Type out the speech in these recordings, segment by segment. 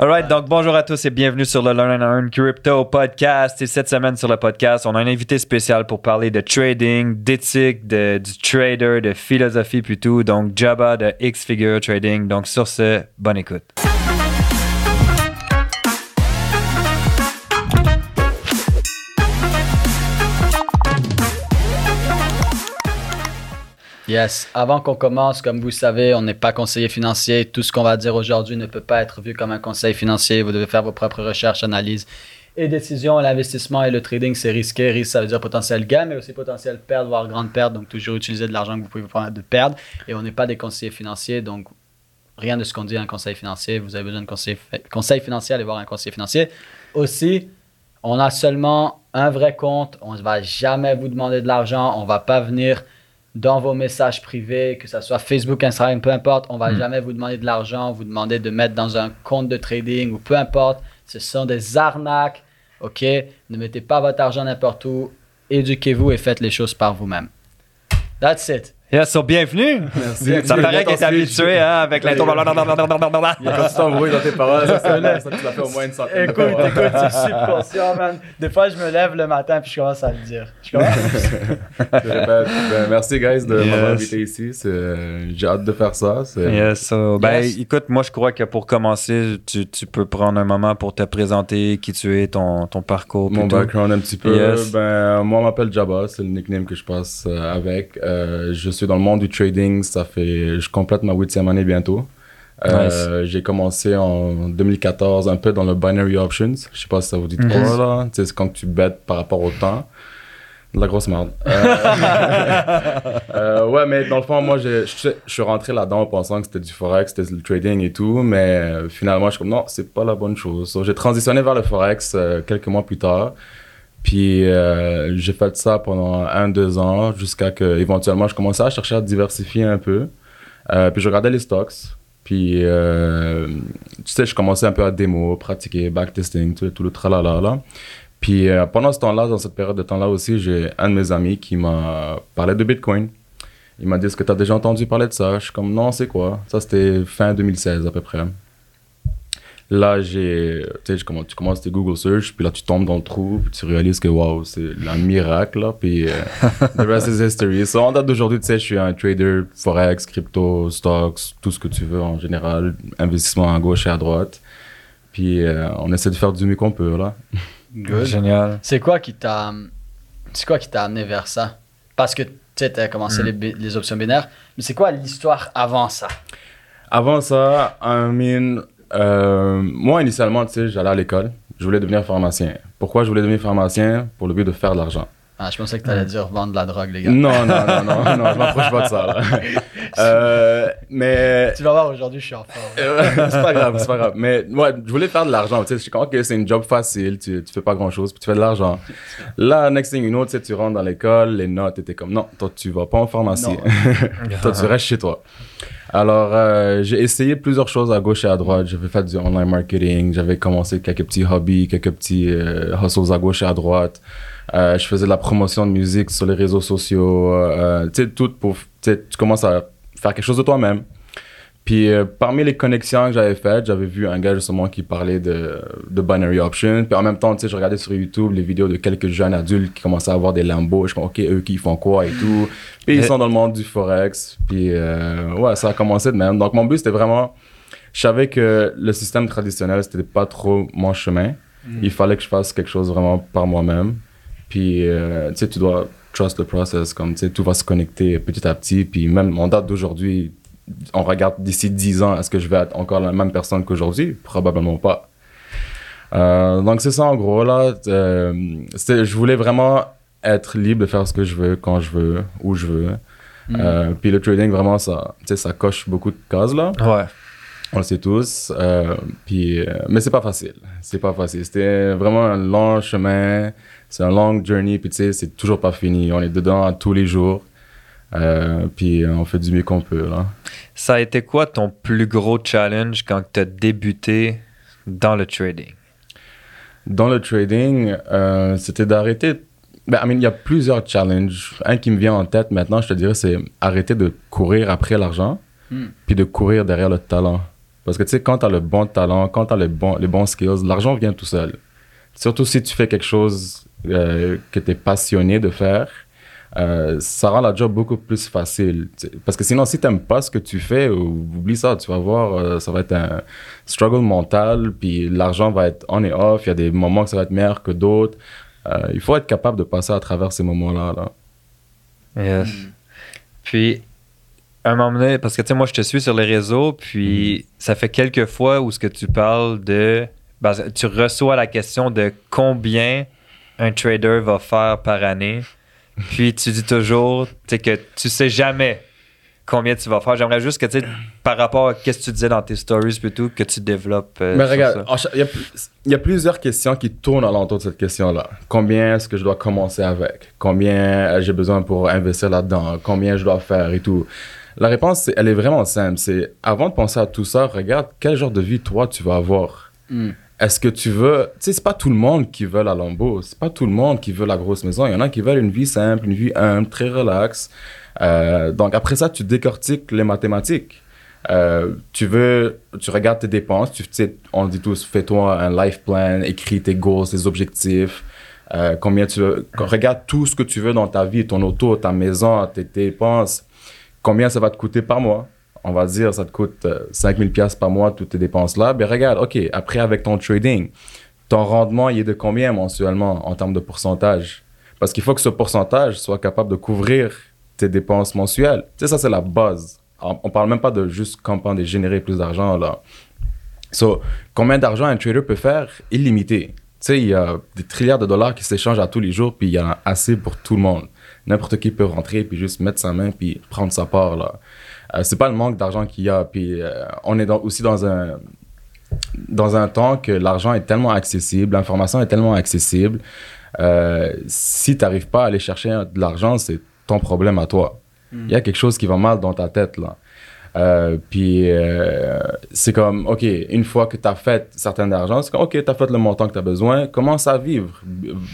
Alright, donc bonjour à tous et bienvenue sur le Learn and Earn Crypto Podcast. Et cette semaine sur le podcast, on a un invité spécial pour parler de trading, d'éthique, de, du trader, de philosophie plutôt. Donc Jabba de X-Figure Trading. Donc sur ce, bonne écoute. Yes. Avant qu'on commence, comme vous savez, on n'est pas conseiller financier. Tout ce qu'on va dire aujourd'hui ne peut pas être vu comme un conseil financier. Vous devez faire vos propres recherches, analyses et décisions. L'investissement et le trading, c'est risqué. Risque, ça veut dire potentiel gain, mais aussi potentiel perte, voire grande perte. Donc, toujours utiliser de l'argent que vous pouvez vous permettre de perdre. Et on n'est pas des conseillers financiers. Donc, rien de ce qu'on dit un conseil financier. Vous avez besoin de conseil, conseil financier, allez voir un conseiller financier. Aussi, on a seulement un vrai compte. On ne va jamais vous demander de l'argent. On ne va pas venir dans vos messages privés, que ce soit Facebook, Instagram, peu importe, on va jamais vous demander de l'argent, vous demander de mettre dans un compte de trading ou peu importe. Ce sont des arnaques, ok? Ne mettez pas votre argent n'importe où. Éduquez-vous et faites les choses par vous-même. That's it. Yes, so bienvenue. Merci. Ça paraît qu'il est habitué hein, avec l'intro. Il y a ça un bruit dans tes paroles. Ça, ça, ça, tu l'as fait au moins une centaine de Écoute, fois. écoute, je suis conscient, man. Des fois, je me lève le matin puis je commence à le dire. Je commence. Je répète. Ben, merci, guys, de Yes. m'avoir invité ici. C'est- J'ai hâte de faire ça. C'est- Yes, so, ben Yes. écoute, moi je crois que pour commencer, tu, tu peux prendre un moment pour te présenter qui tu es, ton, ton parcours. Mon background un petit peu. Yes. Ben, moi, on m'appelle Jabba. C'est le nickname que je passe euh, avec. Euh, je suis dans le monde du trading. Ça fait, je complète ma huitième année bientôt. Euh, J'ai commencé en 2014 un peu dans le binary options. Je sais pas si ça vous dit de quoi Mhm. là. C'est quand tu bêtes par rapport au temps. De la grosse merde. Euh, euh, ouais, mais dans le fond, moi, je, je, je suis rentré là-dedans en pensant que c'était du forex, c'était le trading et tout, mais finalement, je suis comme non, c'est pas la bonne chose. So, j'ai transitionné vers le forex euh, quelques mois plus tard. Puis euh, j'ai fait ça pendant un, deux ans jusqu'à que éventuellement je commençais à chercher à diversifier un peu. Euh, puis je regardais les stocks. Puis euh, tu sais, je commençais un peu à démo, pratiquer, backtesting, tout, tout le tralala là. Puis pendant ce temps-là, dans cette période de temps-là aussi, j'ai un de mes amis qui m'a parlé de Bitcoin. Il m'a dit Est-ce que tu as déjà entendu parler de ça? Je suis comme Non, c'est quoi? Ça, c'était fin 2016 à peu près. Là, j'ai. Tu sais, je commence- tu commences tes Google Search, puis là, tu tombes dans le trou, puis tu réalises que waouh, c'est un miracle, là. Puis euh, the rest is history. So, en date d'aujourd'hui, tu sais, je suis un trader forex, crypto, stocks, tout ce que tu veux en général, investissement à gauche et à droite. Puis euh, on essaie de faire du mieux qu'on peut, là. Good. Génial. C'est quoi qui t'a c'est quoi qui t'a amené vers ça? Parce que tu sais, t'as commencé les, bi- les options binaires, mais c'est quoi l'histoire avant ça? Avant ça, I mean, euh, moi, initialement, tu sais, j'allais à l'école. Je voulais devenir pharmacien. Pourquoi je voulais devenir pharmacien? Pour le but de faire de l'argent. Ah, je pensais que t'allais dire vendre de la drogue, les gars. Non, non, non, non, non, je m'approche pas de ça. Là. Euh, mais Tu vas voir aujourd'hui, je suis en forme. Euh, c'est pas grave, c'est pas grave. Mais ouais, je voulais faire de l'argent. Tu sais, je suis comme, ok, c'est une job facile, tu, tu fais pas grand chose, puis tu fais de l'argent. Là, next thing you know, tu sais, tu rentres dans l'école, les notes étaient comme, non, toi, tu vas pas en pharmacie. toi, tu restes chez toi. Alors, euh, j'ai essayé plusieurs choses à gauche et à droite. J'avais fait du online marketing, j'avais commencé quelques petits hobbies, quelques petits euh, hustles à gauche et à droite. Euh, je faisais de la promotion de musique sur les réseaux sociaux. euh, tu sais, tout pour. Tu commences à faire quelque chose de toi-même. Puis euh, parmi les connexions que j'avais faites, j'avais vu un gars justement qui parlait de, de binary option. Puis en même temps, tu sais, je regardais sur YouTube les vidéos de quelques jeunes adultes qui commençaient à avoir des Lambo. Je comme, ok, eux qui font quoi et tout. Puis ils sont dans le monde du forex. Puis euh, ouais, ça a commencé de même. Donc mon but c'était vraiment, je savais que le système traditionnel c'était pas trop mon chemin. Il fallait que je fasse quelque chose vraiment par moi-même. Puis euh, tu sais, tu dois trust the process, comme tu sais, tout va se connecter petit à petit. Puis même en date d'aujourd'hui, on regarde d'ici 10 ans, est-ce que je vais être encore la même personne qu'aujourd'hui? Probablement pas. Euh, donc c'est ça en gros là. Euh, je voulais vraiment être libre de faire ce que je veux, quand je veux, où je veux. Euh, puis le trading vraiment ça, ça coche beaucoup de cases là. Ouais. On le sait tous. Euh, puis, mais c'est pas facile. C'est pas facile. C'était vraiment un long chemin. C'est un long journey. Puis tu sais, c'est toujours pas fini. On est dedans tous les jours. Euh, puis on fait du mieux qu'on peut là. Ça a été quoi ton plus gros challenge quand tu as débuté dans le trading? Dans le trading, euh, c'était d'arrêter. Ben, I mean, il y a plusieurs challenges. Un qui me vient en tête maintenant, je te dirais, c'est arrêter de courir après l'argent, Hmm. puis de courir derrière le talent. Parce que tu sais, quand tu as le bon talent, quand tu as les bons, les bons skills, l'argent vient tout seul. Surtout si tu fais quelque chose euh, que tu es passionné de faire, euh, ça rend la job beaucoup plus facile. Parce que sinon, si tu n'aimes pas ce que tu fais, ou- oublie ça, tu vas voir, euh, ça va être un struggle mental, puis l'argent va être on et off, il y a des moments que ça va être meilleur que d'autres. Euh, il faut être capable de passer à travers ces moments-là. Là. Yes. Puis, un moment donné, parce que tu sais, moi, je te suis sur les réseaux, puis ça fait quelques fois où ce que tu parles de. ben, tu reçois la question de combien un trader va faire par année. Puis tu dis toujours que tu sais jamais combien tu vas faire. J'aimerais juste que tu sais, par rapport à ce que tu disais dans tes stories plutôt, que tu développes. euh, Mais regarde, il y, a y plusieurs questions qui tournent alentour de cette question-là. Combien est-ce que je dois commencer avec? Combien euh, j'ai besoin pour investir là-dedans? Combien je dois faire et tout? La réponse, elle est vraiment simple. C'est avant de penser à tout ça, regarde quel genre de vie toi tu vas avoir. Hmm. Est-ce que tu veux. Tu sais, c'est pas tout le monde qui veut la Lambo. C'est pas tout le monde qui veut la grosse maison. Il y en a qui veulent une vie simple, une vie humble, très relax. Euh, donc après ça, tu décortiques les mathématiques. Euh, tu veux, tu regardes tes dépenses, tu tu sais, on dit tous, fais-toi un life plan, écris tes goals, tes objectifs, euh, combien tu veux, regarde tout ce que tu veux dans ta vie, ton auto, ta maison, tes, tes dépenses, combien ça va te coûter par mois? On va dire, ça te coûte euh, 5000 pièces par mois, toutes tes dépenses-là. Ben regarde, OK, après avec ton trading, ton rendement, il est de combien mensuellement en termes de pourcentage? Parce qu'il faut que ce pourcentage soit capable de couvrir tes dépenses mensuelles. Tu sais, ça, c'est la base. On, on parle même pas de juste compound et générer plus d'argent, là. So, combien d'argent un trader peut faire? Illimité? Tu sais, il y a des trilliards de dollars qui s'échangent à tous les jours, puis il y en a assez pour tout le monde. N'importe qui peut rentrer, puis juste mettre sa main, puis prendre sa part, là. Euh, c'est pas le manque d'argent qu'il y a, puis euh, on est dans- aussi dans un, dans un temps que l'argent est tellement accessible, l'information est tellement accessible. Euh, si tu n'arrives pas à aller chercher de l'argent, c'est ton problème à toi. Il y a quelque chose qui va mal dans ta tête, là. Euh, puis euh, c'est comme, OK, une fois que tu as fait certain argent, c'est comme, OK, tu as fait le montant que tu as besoin, commence à vivre.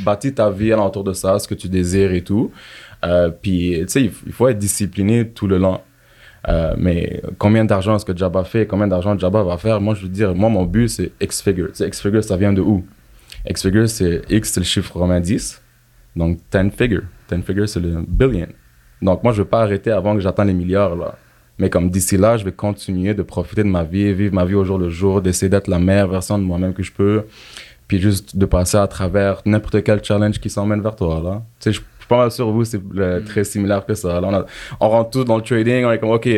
Bâtis ta vie alentour de ça, ce que tu désires et tout. Puis, tu sais, il faut être discipliné tout le long. Euh, mais combien d'argent est-ce que Jabba fait? Combien d'argent Jabba va faire? Moi, je veux dire, moi, mon but, c'est X-Figure. Tu sais, X-Figure, ça vient de où? X-Figure, c'est X, c'est le chiffre romain 10. Donc, 10 figure. 10 figure, c'est le billion. Donc, moi, je veux pas arrêter avant que j'atteigne les milliards, là. Mais comme d'ici là, je vais continuer de profiter de ma vie, vivre ma vie au jour le jour, d'essayer d'être la meilleure version de moi-même que je peux, puis juste de passer à travers n'importe quel challenge qui s'emmène vers toi, là. Tu sais, je suis pas mal sûr, vous, c'est euh, très similaire que ça. Là, on, a- on rentre tous dans le trading, on est comme, OK,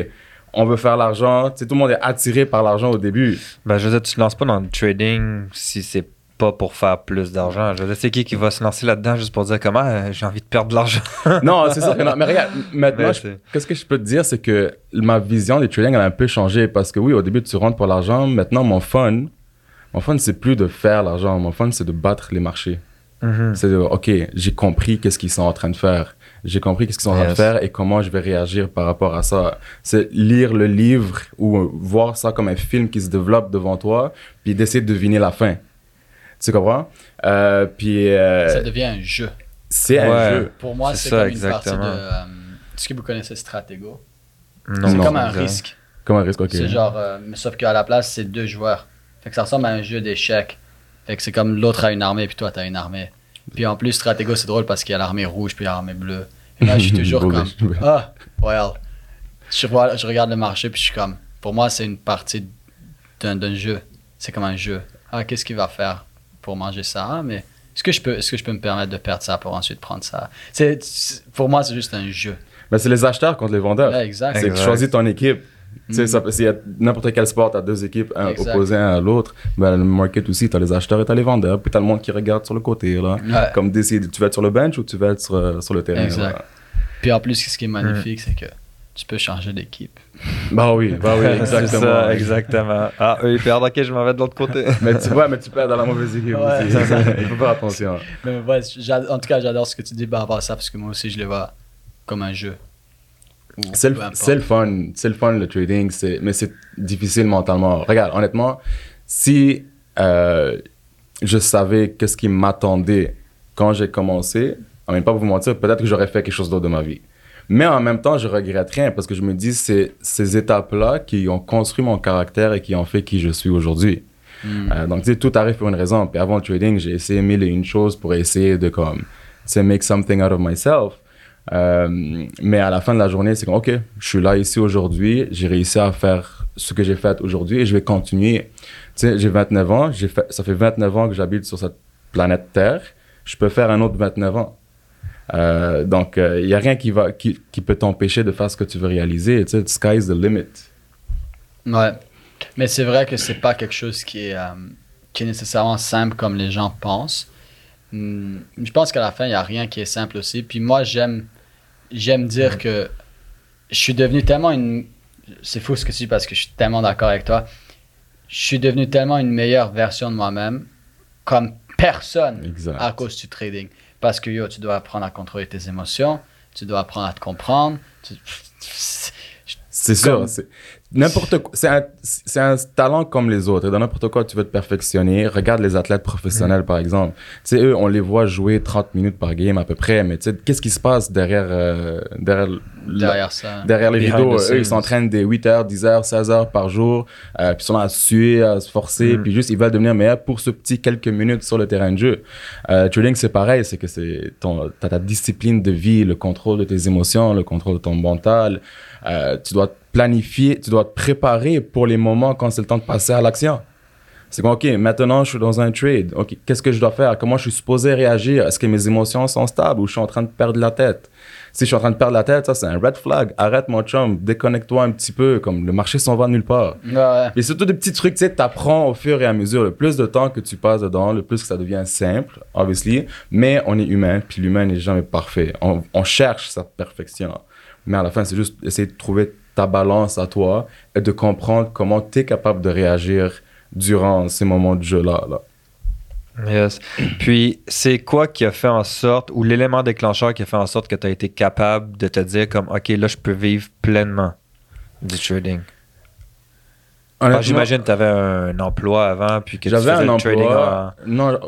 on veut faire l'argent. Tu sais, tout le monde est attiré par l'argent au début. Ben, je veux dire, tu te lances pas dans le trading si c'est pas pour faire plus d'argent. Je veux dire, c'est qui qui va se lancer là-dedans juste pour dire comment euh, j'ai envie de perdre de l'argent? non, c'est sûr que non. Mais regarde, maintenant, je- c'est- qu'est-ce que je peux te dire, c'est que ma vision des trading, elle a un peu changé. Parce que oui, au début, tu rentres pour l'argent. Maintenant, mon fun, mon fun, c'est plus de faire l'argent. Mon fun, c'est de battre les marchés. Mhm. C'est de, OK, j'ai compris qu'est-ce qu'ils sont en train de faire. J'ai compris qu'est-ce qu'ils sont en train de faire et comment je vais réagir par rapport à ça. C'est lire le livre ou voir ça comme un film qui se développe devant toi, puis d'essayer de deviner la fin. Tu comprends? Euh, puis euh, Ça devient un jeu. c'est un jeu. Pour moi, C'est c'est ça, comme une partie de. euh, Est-ce que vous connaissez Stratego? Non, C'est Non, comme un risque. Comme un risque, OK. C'est genre, euh, mais sauf qu'à la place, c'est deux joueurs. Fait que ça ressemble à un jeu d'échecs. Fait que c'est comme l'autre a une armée, puis toi, t'as une armée. Puis en plus, Stratego, c'est drôle parce qu'il y a l'armée rouge, puis l'armée bleue. Et là, je suis toujours comme, ah, well. Je, vois- je regarde le marché, puis je suis comme, pour moi, c'est une partie d'un d'un jeu. C'est comme un jeu. Ah, qu'est-ce qu'il va faire pour manger ça? Ah, mais est-ce que, je peux- est-ce que je peux me permettre de perdre ça pour ensuite prendre ça? C'est- c'est- pour moi, c'est juste un jeu. Mais c'est les acheteurs contre les vendeurs. Ouais, exact. C'est que tu choisis ton équipe. Tu sais, s'il y a n'importe quel sport, tu as deux équipes, un Exact. opposé un à l'autre. Ben, le market aussi, tu as les acheteurs et tu as les vendeurs. Puis tu as le monde qui regarde sur le côté. Là. Ouais. Comme décide, tu vas être sur le bench ou tu vas être sur, euh, sur le terrain. Exact. là. Puis en plus, ce qui est magnifique, c'est que tu peux changer d'équipe. Bah oui, bah oui, exactement. ça, exactement. Ah, eux, ils perdent, ok, je m'en vais de l'autre côté. mais tu vois, mais tu perds dans la mauvaise équipe Ouais. aussi. Il faut faire attention. Mais ouais, en tout cas, j'adore ce que tu dis par rapport à ça parce que moi aussi, je le vois comme un jeu. C'est le, fun, c'est le fun le trading, mais c'est difficile mentalement. Regarde, honnêtement, si euh, je savais qu'est-ce qui m'attendait quand j'ai commencé, en même pas vous mentir, peut-être que j'aurais fait quelque chose d'autre de ma vie. Mais en même temps, je regrette rien parce que je me dis, c'est ces étapes-là qui ont construit mon caractère et qui ont fait qui je suis aujourd'hui. Hmm. Euh, donc, tu sais, tout arrive pour une raison. Puis avant le trading, j'ai essayé mille et une choses pour essayer de, comme, sais, make something out of myself. Euh, mais à la fin de la journée, c'est comme, OK, je suis là ici aujourd'hui, j'ai réussi à faire ce que j'ai fait aujourd'hui et je vais continuer. Tu sais, j'ai 29 ans, j'ai fait, ça fait 29 ans que j'habite sur cette planète Terre. Je peux faire un autre 29 ans. Euh, donc, il n'y a rien qui, va, qui, qui peut t'empêcher de faire ce que tu veux réaliser. Tu sais, the sky's the limit. Ouais. Mais c'est vrai que c'est pas quelque chose qui est, euh, qui est nécessairement simple comme les gens pensent. Hmm, je pense qu'à la fin, il n'y a rien qui est simple aussi. Puis moi, j'aime, j'aime dire que je suis devenu tellement une. C'est fou ce que tu dis parce que je suis tellement d'accord avec toi. Je suis devenu tellement une meilleure version de moi-même comme personne Exact. à cause du trading. Parce que yo, tu dois apprendre à contrôler tes émotions, tu dois apprendre à te comprendre. tu- C'est sûr. N'importe quoi. C'est un, c'est un talent comme les autres. Et dans n'importe quoi, tu veux te perfectionner. Regarde les athlètes professionnels, par exemple. Tu sais, eux, on les voit jouer 30 minutes par game à peu près. Mais tu sais, qu'est-ce qui se passe derrière, euh, derrière, derrière ça. derrière les Behind rideaux? the Eux, ils s'entraînent des 8 heures, 10 heures, 16 heures par jour. Euh, puis ils sont là à suer, à se forcer. Mm. Puis juste, ils veulent devenir meilleurs pour ce petit quelques minutes sur le terrain de jeu. Euh, trading, c'est pareil. C'est que c'est ton, t'as ta discipline de vie, le contrôle de tes émotions, le contrôle de ton mental. Euh, tu dois planifier, tu dois te préparer pour les moments quand c'est le temps de passer à l'action. C'est comme, OK, maintenant je suis dans un trade. OK, qu'est-ce que je dois faire? Comment je suis supposé réagir? Est-ce que mes émotions sont stables ou je suis en train de perdre la tête? Si je suis en train de perdre la tête, ça c'est un red flag. Arrête mon chum, déconnecte-toi un petit peu, comme le marché s'en va nulle part. Ouais. Et surtout des petits trucs, tu sais, t'apprends au fur et à mesure. Le plus de temps que tu passes dedans, le plus que ça devient simple, obviously. Mais on est humain, puis l'humain n'est jamais parfait. On, on cherche sa perfection. Mais à la fin, c'est juste essayer de trouver ta balance à toi et de comprendre comment tu es capable de réagir durant ces moments de jeu-là. Là. Yes. Puis, c'est quoi qui a fait en sorte, ou l'élément déclencheur qui a fait en sorte que tu as été capable de te dire comme, OK, là, je peux vivre pleinement du trading? J'imagine que tu avais un emploi avant, puis que tu J'avais faisais un emploi. trading en... Non,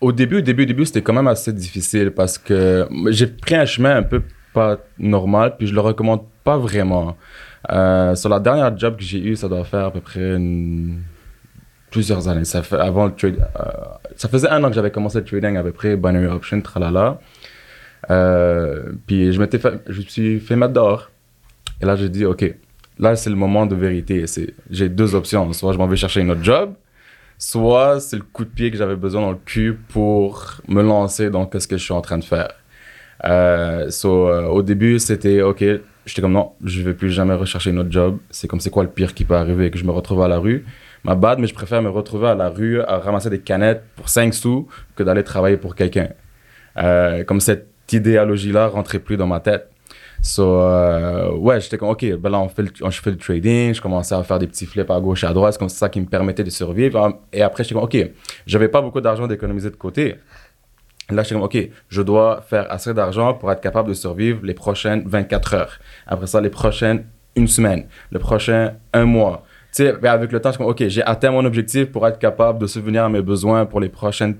au début, au début, au début, c'était quand même assez difficile parce que j'ai pris un chemin un peu pas normal, puis je le recommande pas vraiment. Euh, sur la dernière job que j'ai eue, ça doit faire à peu près une- plusieurs années. Ça fait avant le trade, euh, ça faisait un an que j'avais commencé le trading à peu près, binary option, tralala. Euh, puis je je me suis fait mettre dehors. Et là, j'ai dit, ok, là c'est le moment de vérité. J'ai deux options. Soit je m'en vais chercher une autre job, soit c'est le coup de pied que j'avais besoin dans le cul pour me lancer dans ce que je suis en train de faire. Euh, au début, c'était ok, j'étais comme non, je vais plus jamais rechercher une autre job. C'est comme c'est quoi le pire qui peut arriver que je me retrouve à la rue? Ma bad, mais je préfère me retrouver à la rue à ramasser des canettes pour 5 sous que d'aller travailler pour quelqu'un. Euh, comme cette idéologie-là rentrait plus dans ma tête. So, euh, ouais, j'étais comme, OK, ben là, on fait le, je fais le trading, je commençais à faire des petits flips à gauche et à droite, c'est comme ça qui me permettait de survivre. Et après, j'étais comme, OK, j'avais pas beaucoup d'argent d'économiser de côté. Là, j'étais comme, OK, je dois faire assez d'argent pour être capable de survivre les prochaines 24 heures. Après ça, les prochaines une semaine. Le prochain un mois. Sais, ben avec le temps, je comme, OK, j'ai atteint mon objectif pour être capable de subvenir à mes besoins pour les prochaines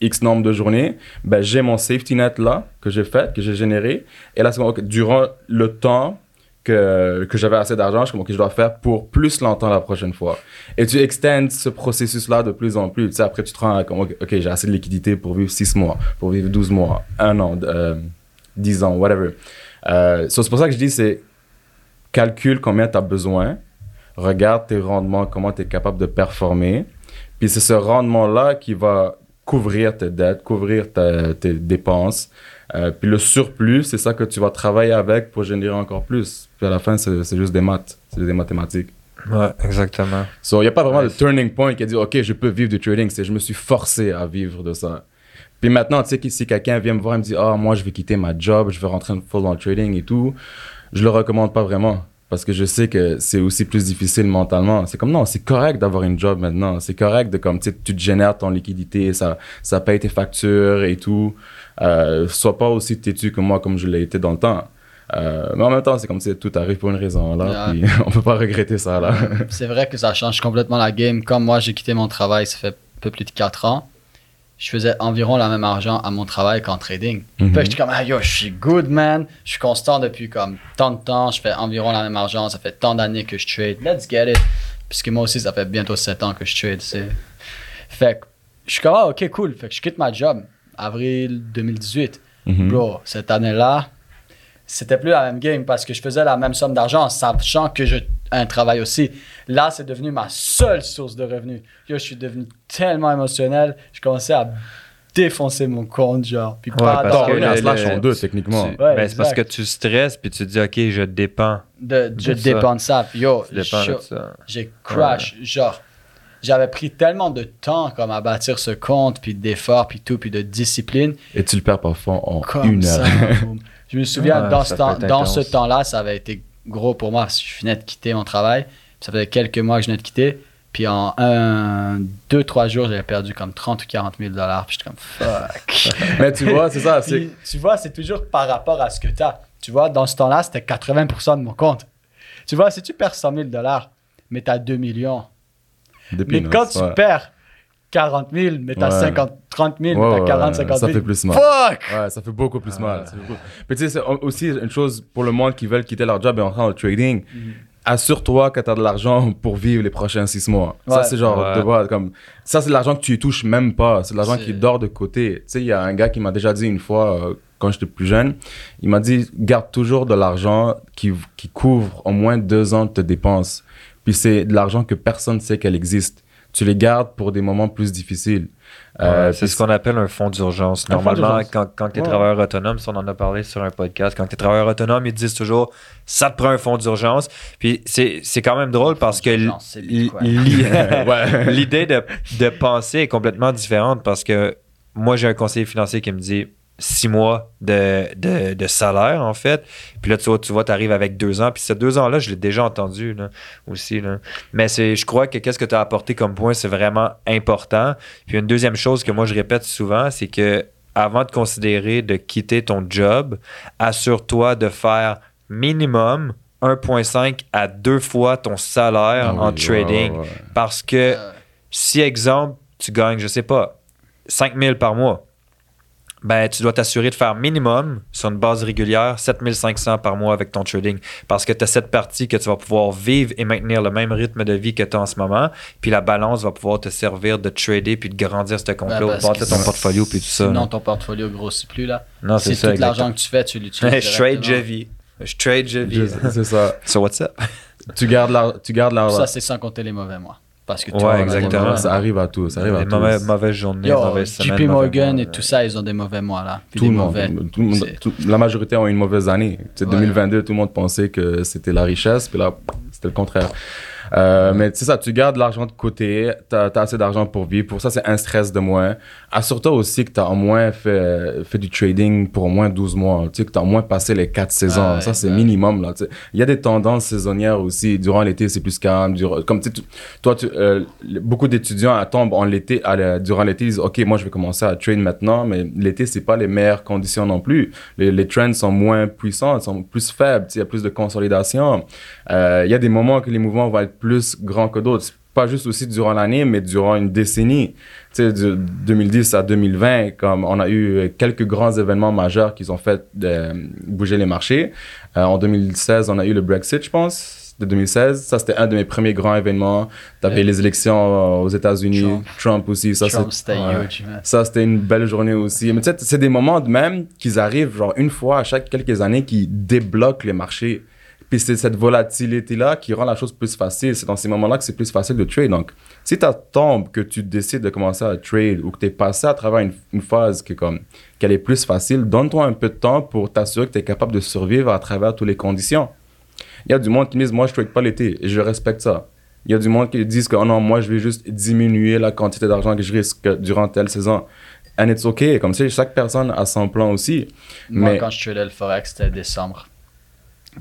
X nombre de journées. Ben, j'ai mon safety net là, que j'ai fait, que j'ai généré. Et là, c'est comme, OK, durant le temps que, que j'avais assez d'argent, je comme, OK, je dois faire pour plus longtemps la prochaine fois. Et tu extends ce processus-là de plus en plus. Tu sais, après, tu te rends comme, OK, j'ai assez de liquidité pour vivre 6 mois, pour vivre 12 mois, 1 an, euh, 10 ans, whatever. Euh, so, c'est pour ça que je dis, c'est calcule combien tu as besoin, regarde tes rendements, comment tu es capable de performer. Puis c'est ce rendement-là qui va couvrir tes dettes, couvrir ta- tes dépenses. Euh, puis le surplus, c'est ça que tu vas travailler avec pour générer encore plus. Puis à la fin, c'est c'est juste des maths, c'est des mathématiques. Ouais, exactement. So, il n'y a pas vraiment de turning point qui a dit, OK, je peux vivre du trading. C'est je me suis forcé à vivre de ça. Puis maintenant, tu sais, si quelqu'un vient me voir et me dit, ah, moi, je vais quitter ma job, je vais rentrer full dans le trading et tout, je le recommande pas vraiment. Parce que je sais que c'est aussi plus difficile mentalement. C'est comme, non, c'est correct d'avoir une job maintenant. C'est correct de, comme, tu te génères ton liquidité, ça, ça paye tes factures et tout. Euh, sois pas aussi têtu que moi, comme je l'ai été dans le temps. Euh, mais en même temps, c'est comme si tout arrive pour une raison, là. Puis on peut pas regretter ça, là. C'est vrai que ça change complètement la game. Comme moi, j'ai quitté mon travail, ça fait un peu plus de 4 ans. Je faisais environ la même argent à mon travail qu'en trading. Fait que j'étais comme, ah yo, je suis good, man. Je suis constant depuis comme tant de temps. Je fais environ la même argent. Ça fait tant d'années que je trade. Let's get it. Puisque moi aussi, ça fait bientôt 7 ans que je trade. c'est- Fait que je suis comme, ah, ok, cool. Fait que je quitte ma job. Avril 2018. Mhm. Bro, cette année-là, c'était plus la même game parce que je faisais la même somme d'argent en sachant que j'ai un travail aussi. Là, c'est devenu ma seule source de revenus. Yo, je suis devenu tellement émotionnel, je commençais à défoncer mon compte, genre. Puis pas parce que un slash en deux, techniquement. Tu- Ouais, ben, c'est parce que tu stresses puis tu te dis, OK, je dépends. de, je de ça. dépends de ça. Puis yo, je- j'ai crash. Genre, j'avais pris tellement de temps comme à bâtir ce compte, puis d'efforts, puis tout, puis de discipline. Et tu le perds parfois en Comme une heure. je me souviens, Ouais, dans, ce, temps, dans temps-là, ça avait été gros pour moi. Je venais de quitter mon travail. Ça faisait quelques mois que je venais de quitter. Puis en un, deux, trois jours, j'avais perdu comme 30 ou 40 000 dollars. Puis j'étais comme fuck. Mais tu vois, c'est ça. Puis, tu vois, c'est toujours par rapport à ce que tu as. Tu vois, dans ce temps-là, c'était 80% de mon compte. Tu vois, si tu perds 100 000 dollars, mais tu as 2 millions. des Mais peanuts, quand tu ouais. perds 40 000, mais tu as Ouais. 50, 30 000, Ouais, mais tu ouais, 40, ouais, 50 ça 000. fait plus mal. Fuck! Ouais, ça fait beaucoup plus mal. ça fait beaucoup- Mais tu sais, c'est aussi une chose pour le monde qui veulent quitter leur job et entrer dans le trading. Mhm. Assure-toi que tu as de l'argent pour vivre les prochains six mois. Ça, c'est genre, Ouais. de voir, comme, ça, c'est de l'argent que tu y touches même pas. C'est de l'argent qui dort de côté. Tu sais, il y a un gars qui m'a déjà dit une fois, euh, quand j'étais plus jeune, il m'a dit, garde toujours de l'argent qui, qui couvre au moins deux ans de tes dépenses. Puis c'est de l'argent que personne ne sait qu'elle existe. Tu les gardes pour des moments plus difficiles. Euh, Ouais, c'est ce qu'on appelle un fonds d'urgence. Normalement, quand, quand tu es Ouais. travailleur autonome, ça, on en a parlé sur un podcast, quand tu es travailleur autonome, ils te disent toujours ça te prend un fonds d'urgence. Puis c'est c'est quand même drôle parce que l'idée de, de penser est complètement différente parce que moi, j'ai un conseiller financier qui me dit six mois de, de, de salaire, en fait. Puis là, tu vois, tu vois, arrives avec deux ans. Puis ces deux ans-là, je l'ai déjà entendu là, aussi. Là. Mais c'est, je crois que qu'est-ce que tu as apporté comme point, c'est vraiment important. Puis une deuxième chose que moi, je répète souvent, c'est que avant de considérer de quitter ton job, assure-toi de faire minimum 1,5 à deux fois ton salaire Ah en trading. ouais, ouais. Parce que si, exemple, tu gagnes, je sais pas, 5000 par mois, ben, tu dois t'assurer de faire minimum, sur une base régulière, 7500 par mois avec ton trading. Parce que tu as cette partie que tu vas pouvoir vivre et maintenir le même rythme de vie que tu as en ce moment. Puis la balance va pouvoir te servir de trader puis de grandir ce compte-là, que ton portfolio puis tout ça. Sinon, là. ton portfolio grossit plus, là. Non, c'est Si ça. tout l'argent que tu fais, tu l'utilises. je trade, je vis. Je trade, je vis. C'est ça. So what's up? Tu gardes la, tu gardes la, Ça, c'est sans compter les mauvais mois. Parce que tu Ouais, exactement. mauvais ça arrive à tous. Ça arrive à tous. mauvaises, mauvaises journées, Yo, mauvaises semaines. JP mauvais Morgan et tout ça, ils ont des mauvais mois, là. Tout le, monde, mauvais. tout le monde- C'est- tout- la majorité ont une mauvaise année. Tu sais, Ouais. 2022, tout le monde pensait que c'était la richesse, puis là, c'était le contraire. Euh, mais c'est ça, tu gardes l'argent de côté, tu as, assez d'argent pour vivre. Pour ça, c'est un stress de moins. Assure-toi aussi que tu as au moins fait, fait du trading pour au moins 12 mois. Tu sais, que tu as au moins passé les 4 saisons. Ça, c'est minimum. Là, tu sais. Il y a des tendances saisonnières aussi. Durant l'été, c'est plus calme. Durant- comme tu toi, tu, euh, beaucoup d'étudiants tombent en l'été, durant l'été, ils disent OK, moi, je vais commencer à trade maintenant. Mais l'été, c'est pas les meilleures conditions non plus. Les, les trends sont moins puissants, sont plus faibles. Tu sais, Il y a plus de consolidation. Euh, Il y a des moments que les mouvements vont être plus grands que d'autres. Pas juste aussi durant l'année, mais durant une décennie. Tu sais, de 2010 à 2020, comme on a eu quelques grands événements majeurs qui ont fait euh, bouger les marchés. Euh, en 2016, on a eu le Brexit, je pense, de 2016. Ça, c'était un de mes premiers grands événements. Tu avais Ouais. les élections euh, aux États-Unis, Trump. Trump. aussi. Ça, Trump, c'était ouais. huge, man. Ça, c'était une belle journée aussi. Mais tu sais, c'est des moments de même qu'ils arrivent, genre, une fois à chaque quelques années, qui débloquent les marchés. Puis c'est cette volatilité-là qui rend la chose plus facile. C'est dans ces moments-là que c'est plus facile de trade. Donc, si tu tombes, que tu décides de commencer à trade ou que tu es passé à travers une, une phase que, comme, qu'elle est plus facile, donne-toi un peu de temps pour t'assurer que tu es capable de survivre à travers toutes les conditions. Il y a du monde qui me dit, moi, je trade pas l'été. Et je respecte ça. Il y a du monde qui disent que, oh non, moi, je vais juste diminuer la quantité d'argent que je risque durant telle saison. And it's okay. Comme ça, chaque personne a son plan aussi. Moi, Mais- quand je tradais le Forex, c'était décembre.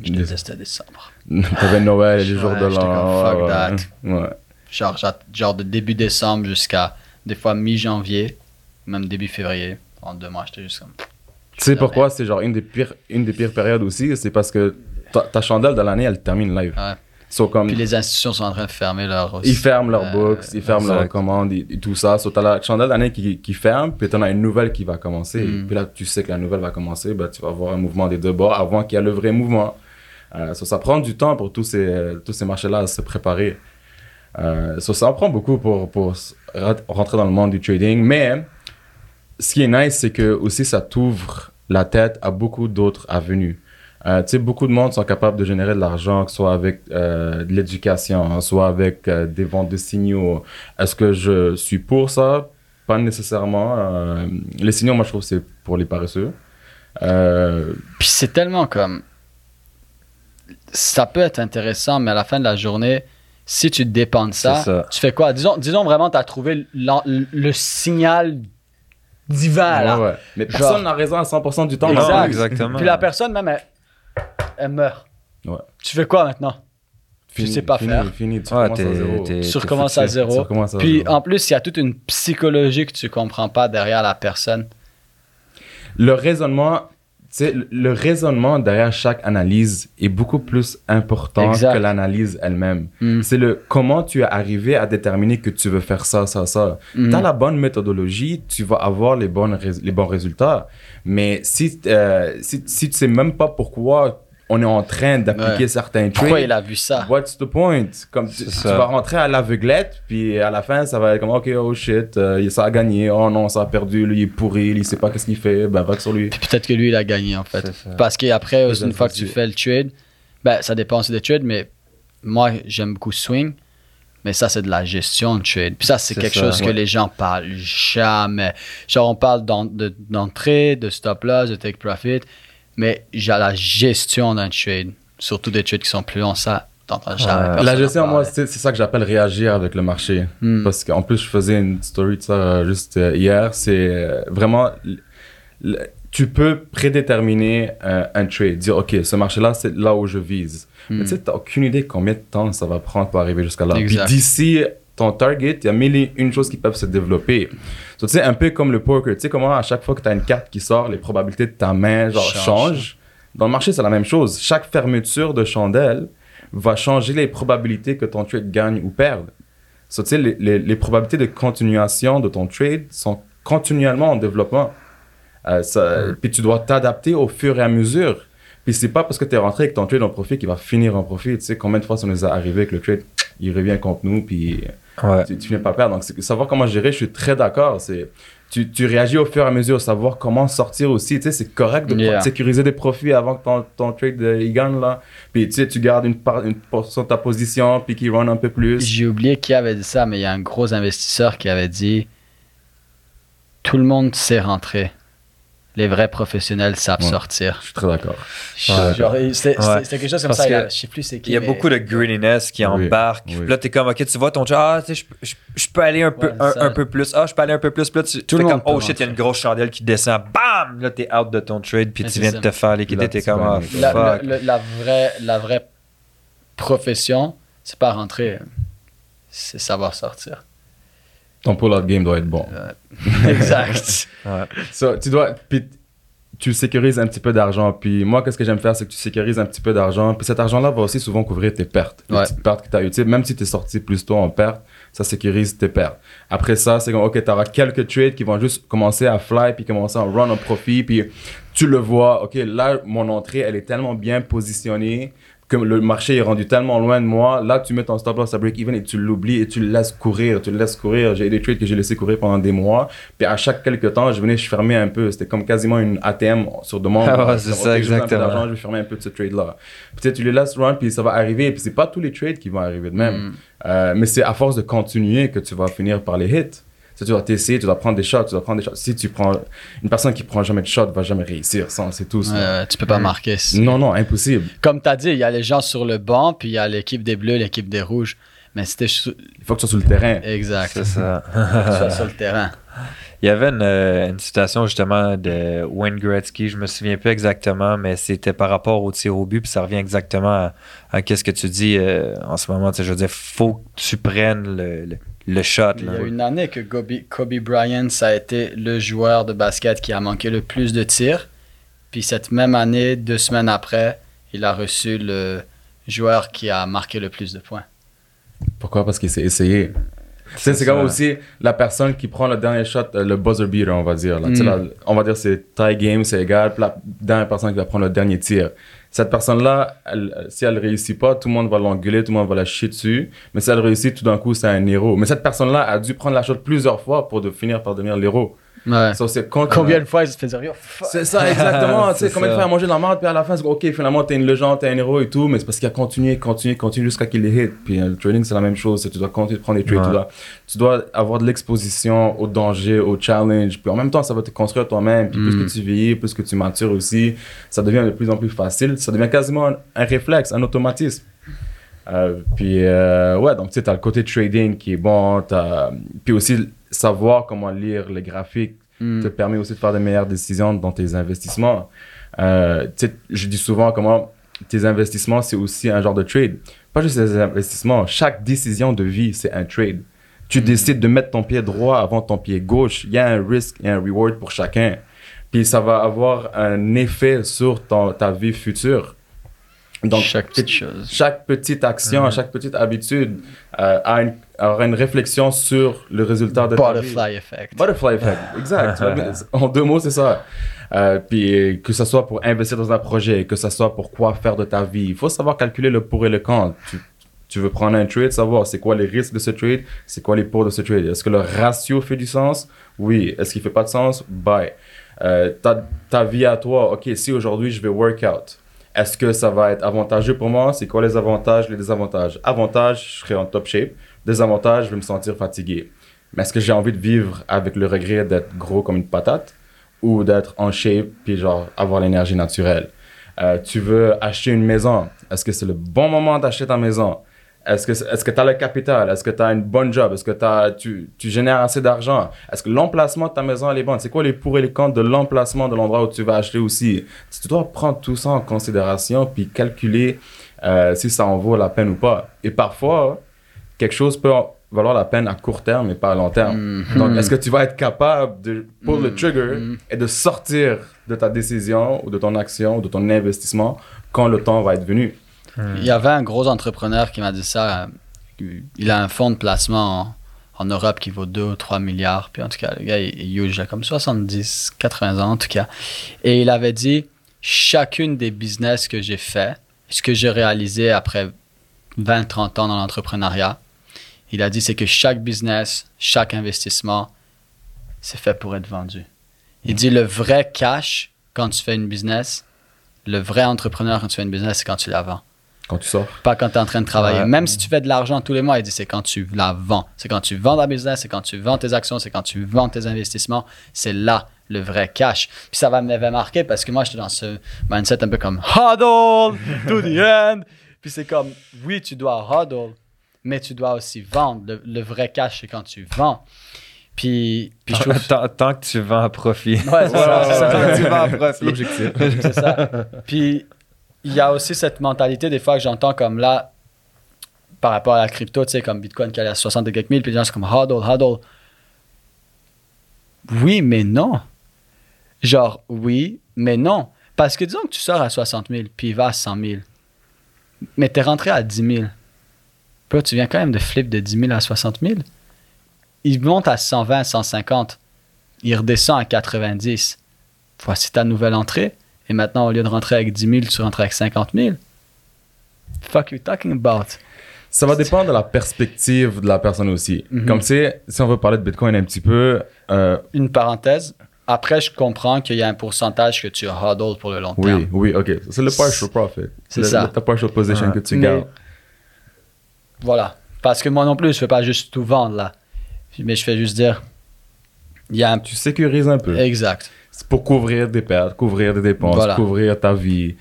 Je détestais décembre. T'avais Noël, les Ouais, jours de l'an. fuck ouais, that. ouais. Genre, genre de début décembre jusqu'à des fois mi-janvier, même début février. En deux mois, j'étais juste comme. Tu sais pourquoi? c'est genre une des pires, une des pires périodes aussi? C'est parce que ta, ta chandelle de l'année, elle termine live. Ouais. So, comme, Puis les institutions sont en train de fermer leurs ils ferment leurs euh, books, ils ferment leurs commandes et, et tout ça. So, t'as la chandelle d'année qui, qui ferme, puis t'en as une nouvelle qui va commencer. Mm. Puis là, tu sais que la nouvelle va commencer, ben, tu vas avoir un mouvement des deux bords avant qu'il y ait le vrai mouvement. Euh, so, ça prend du temps pour tous ces, tous ces marchés-là à se préparer. Euh, so, ça en prend beaucoup pour, pour rentrer dans le monde du trading. Mais ce qui est nice, c'est que aussi ça t'ouvre la tête à beaucoup d'autres avenues. Euh, tu sais, beaucoup de monde sont capables de générer de l'argent, que ce soit avec de l'éducation, hein, soit avec des ventes de signaux. Est-ce que je suis pour ça? Pas nécessairement. Les signaux, moi, je trouve c'est pour les paresseux. Puis c'est tellement comme. Ça peut être intéressant, mais à la fin de la journée, si tu dépends de ça, tu fais quoi? Disons, disons vraiment, tu as trouvé le, signal divin. là. ouais. Mais Genre- personne n'a raison à 100% du temps. Exact. exactement. Puis la personne, même, elle, elle meurt. Ouais. Tu fais quoi maintenant? Fini, sais pas fini, faire. Fini, tu Ouais, recommences à zéro. t'es- Tu t'es recommences à foutu. Tu zéro. recommences à Puis zéro. en plus, il y a toute une psychologie que tu comprends pas derrière la personne. le raisonnement, tu sais, le- raisonnement derrière chaque analyse est beaucoup plus important Exact. que l'analyse elle-même. Mm. C'est le comment tu es arrivé à déterminer que tu veux faire ça, ça, ça. Mm. Tu as la bonne méthodologie, tu vas avoir les, bonnes les bons résultats. Mais si, euh, si, si tu sais même pas pourquoi on est en train d'appliquer Ouais. certains Pourquoi trades, il a vu ça? What's the point? Comme tu, tu vas rentrer à l'aveuglette, puis à la fin, ça va être comme, OK, oh shit, euh, ça a gagné, oh non, ça a perdu, lui, il est pourri, il sait pas qu'est-ce qu'il fait, ben, va sur lui. Puis peut-être que lui, il a gagné en fait. Parce qu'après, une fois que tu fais le trade, ben ça dépend aussi des trades, mais moi, j'aime beaucoup swing. Mais ça, c'est de la gestion de trade. Puis ça, c'est quelque ça, chose que les gens parlent jamais. Genre, on parle d'en- de- d'entrée, de stop loss, de take profit, mais j'ai la gestion d'un trade. Surtout des trades qui sont plus longs, ça, t'entends jamais. Ouais. personne La gestion, moi, c'est c'est ça que j'appelle réagir avec le marché. Hmm. Parce qu'en plus, je faisais une story de ça euh, juste euh, hier. C'est euh, vraiment. tu peux prédéterminer euh, un trade. Dire, OK, ce marché-là, c'est là où je vise. Hmm. Mais tu sais, tu n'as aucune idée combien de temps ça va prendre pour arriver jusqu'à là. Puis d'ici ton target, il y a mille et une choses qui peuvent se développer. So, tu sais, un peu comme le poker. Tu sais comment à chaque fois que tu as une carte qui sort, les probabilités de ta main genre, Change. changent. Dans le marché, c'est la même chose. Chaque fermeture de chandelle va changer les probabilités que ton trade gagne ou perde. So, tu sais, les, les, les probabilités de continuation de ton trade sont continuellement en développement. Euh, ça- Puis tu dois t'adapter au fur et à mesure. Puis c'est pas parce que tu es rentré avec ton trade en profit qu'il va finir en profit. Tu sais, combien de fois ça nous est arrivé que le trade, il revient contre nous, puis Ouais. tu, tu finis par perdre. Donc, savoir comment gérer, je suis très d'accord. C'est tu, tu réagis au fur et à mesure, savoir comment sortir aussi. Tu sais, c'est correct de Yeah. sécuriser des profits avant que ton, ton trade euh, il gagne là. Puis tu sais, tu gardes une, part, une portion de ta position, puis qu'il run un peu plus. J'ai oublié qui avait dit ça, mais il y a un gros investisseur qui avait dit Tout le monde sait rentrer. Les vrais professionnels savent Ouais. sortir. Je suis très d'accord. C'était Ouais. quelque chose comme Parce ça. il y que a- je sais plus c'est qui. Il y a mais- beaucoup de greediness qui Oui, embarque. oui. Là, t'es comme, OK, tu vois ton chat, ah, tu sais, je, je- je peux aller un peu, Ouais, un, ça. un peu plus. Ah, je peux aller un peu plus. Puis là, tu Tout le comme, oh shit, il y a une grosse chandelle qui descend. Bam! Là, t'es out de ton trade, puis tu viens de te faire liquider. Là, T'es comme, ah, La, fuck. le- le- la vraie, la vraie profession, c'est pas rentrer, c'est savoir sortir. Ton pull-out game doit être bon. exact. Ouais. So, tu dois. Puis tu sécurises un petit peu d'argent. Puis moi, qu'est-ce que j'aime faire, c'est que tu sécurises un petit peu d'argent. Puis cet argent-là va aussi souvent couvrir tes pertes. Les Ouais. petites pertes que tu as eues. Même si tu es sorti plus tôt en perte, ça sécurise tes pertes. Après ça, c'est comme, OK, tu auras quelques trades qui vont juste commencer à fly, puis commencer à run en profit. Puis tu le vois, OK, là, mon entrée, elle est tellement bien positionnée que le marché est rendu tellement loin de moi. Là, tu mets ton stop loss à break-even et tu l'oublies et tu le laisses courir. Tu le laisses courir. J'ai des trades que j'ai laissé courir pendant des mois. Puis à chaque quelques temps, je venais, je fermais un peu. C'était comme quasiment une ATM sur demande. Ah ouais, c'est ça, exactement. Je vais fermer un peu de ce trade-là. Peut-être tu les laisses run, puis ça va arriver. Puis c'est pas tous les trades qui vont arriver de même. Mm. Euh, mais c'est à force de continuer que tu vas finir par les hits. Si tu dois t'essayer, tu dois prendre des shots, tu dois prendre des shots. Si tu prends une personne qui prend jamais de shot va jamais réussir. Ça, c'est tout. ça. Euh, tu peux pas marquer. Non, non, impossible. Comme tu as dit, il y a les gens sur le banc, puis il y a l'équipe des bleus, l'équipe des rouges. Mais c'était Il faut que tu sois sur le terrain. exact. C'est ça. Tu sois sur le terrain. Il y avait une, euh, une citation justement de Wayne Gretzky, je me souviens plus exactement, mais c'était par rapport au tir au but, puis ça revient exactement à, à qu'est-ce que tu dis euh, en ce moment. Tu sais, je veux dire, faut que tu prennes le, le, le shot. Il y a une année que Kobe, Kobe Bryant, ça a été le joueur de basket qui a manqué le plus de tirs. Puis cette même année, deux semaines après, il a reçu le joueur qui a marqué le plus de points. Pourquoi? Parce qu'il s'est essayé. C'est comme aussi la personne qui prend le dernier shot, euh, le buzzer beater, on va dire. là. Mm. là, on va dire c'est tie game, c'est égal. La dernière personne qui va prendre le dernier tir. Cette personne-là, euh, si elle réussit pas, tout le monde va l'engueuler, tout le monde va la chier dessus. Mais si elle réussit, tout d'un coup, c'est un héros. Mais cette personne-là a dû prendre la shot plusieurs fois pour de finir par devenir l'héros. Ouais. So, c'est quand- Combien de fois il se fait dire. C'est ça, exactement. tu sais, C'est combien de fois il a mangé de la merde, puis à la fin, c'est ok, finalement, t'es une légende, t'es un héros et tout, mais c'est parce qu'il a continué, continué, continué jusqu'à qu'il les hit. Puis euh, le trading, c'est la même chose. c'est Tu dois continuer de prendre des trades, Ouais. tu, dois, tu dois avoir de l'exposition au danger, au challenge. Puis en même temps, ça va te construire toi-même. Puis Mm. plus que tu vieillis, plus que tu matures aussi, ça devient de plus en plus facile. Ça devient quasiment un, un réflexe, un automatisme. Euh, puis euh, ouais, donc tu sais, t'as le côté trading qui est bon. t'as- Puis aussi, savoir comment lire les graphiques Mm. te permet aussi de faire de meilleures décisions dans tes investissements. Euh, tu sais, je dis souvent comment tes investissements, c'est aussi un genre de trade. Pas juste des investissements. Chaque décision de vie, c'est un trade. Tu décides de mettre ton pied droit avant ton pied gauche. Il y a un risque et un reward pour chacun. Puis ça va avoir un effet sur ton- ta vie future. Donc, Chaque petite chose. chaque petite action, chaque petite habitude euh, a une, aura une réflexion sur le résultat de ta vie. Butterfly effect. Butterfly effect, exact. En deux mots, c'est ça. Euh, puis que ce soit pour investir dans un projet, que ce soit pour quoi faire de ta vie, il faut savoir calculer le pour et le contre. Tu, tu veux prendre un trade, savoir c'est quoi les risques de ce trade, c'est quoi les pour de ce trade. Est-ce que le ratio fait du sens? Oui. Est-ce qu'il fait pas de sens? Bye. Euh, ta, ta vie à toi, ok, si aujourd'hui je vais workout, est-ce que ça va être avantageux pour moi? C'est quoi les avantages, les désavantages? Avantages, je serai en top shape. Désavantages, je vais me sentir fatigué. Mais est-ce que j'ai envie de vivre avec le regret d'être gros comme une patate ou d'être en shape puis genre avoir l'énergie naturelle? Euh, tu veux acheter une maison. Est-ce que c'est le bon moment d'acheter ta maison? Est-ce que est-ce que tu as le capital? Est-ce que tu as une bonne job? Est-ce que t'as- tu, tu génères assez d'argent? Est-ce que l'emplacement de ta maison elle est bonne? C'est quoi les pour et les contre de l'emplacement de l'endroit où tu vas acheter aussi? Tu dois prendre tout ça en considération puis calculer euh, si ça en vaut la peine ou pas. Et parfois, quelque chose peut valoir la peine à court terme mais pas à long terme. Mhm. Donc, est-ce que tu vas être capable de pull le Mhm. trigger Mhm. et de sortir de ta décision ou de ton action ou de ton investissement quand le temps va être venu? Il y avait un gros entrepreneur qui m'a dit ça. euh, Il a un fonds de placement en, Europe qui vaut 2 ou 3 milliards. Puis en tout cas, le gars, il huge, il a comme 70, 80 ans en tout cas. Et il avait dit chacune des business que j'ai fait, ce que j'ai réalisé après 20, 30 ans dans l'entrepreneuriat, il a dit c'est que chaque business, chaque investissement, c'est fait pour être vendu. Il dit le vrai cash quand tu fais une business, le vrai entrepreneur quand tu fais une business, c'est quand tu la vends Quand tu sors. pas quand tu es en train de travailler. Ouais. Même si tu fais de l'argent tous les mois, il dit c'est quand tu la vends. C'est quand tu vends ta business, c'est quand tu vends tes actions, c'est quand tu vends tes investissements. C'est là le vrai cash. Puis ça m'avait marqué parce que moi, j'étais dans ce mindset un peu comme hodl to the end. Puis c'est comme, oui, tu dois hodl, mais tu dois aussi vendre. Le, le vrai cash, c'est quand tu vends. Puis, puis je trouve... tant, tant que tu vends à profit. Ouais, c'est ça, c'est ça. Tant que tu vends à C'est profit. l'objectif. C'est ça. Puis il y a aussi cette mentalité des fois que j'entends comme là, par rapport à la crypto, tu sais, comme Bitcoin qui est à 60 et quelques mille, puis les gens sont comme hodl, hodl. Oui, mais non. Genre, oui, mais non. Parce que disons que tu sors à 60 000, puis il va à 100 000. Mais t'es rentré à 10 000. Puis là, tu viens quand même de flip de 10 000 à 60 000. Il monte à 120, 150. Il redescend à 90. Voici ta nouvelle entrée. Et maintenant, au lieu de rentrer avec 10 000, tu rentres avec 50 000. Fuck you talking about? Ça va dépendre de la perspective de la personne aussi. Mhm. Comme tu sais, si on veut parler de Bitcoin un petit peu, euh, Une parenthèse. Après, je comprends qu'il y a un pourcentage que tu hodl pour le long terme. oui, oui, ok. C'est le partial profit. C'est ça. le- Ta partial position Ouais. que tu gardes. Voilà. Parce que moi non plus, je fais pas juste tout vendre là. Mais je fais juste dire, il y a un... Tu sécurises un peu. Exact. C'est pour couvrir des pertes, couvrir des dépenses, Voilà. couvrir ta vie.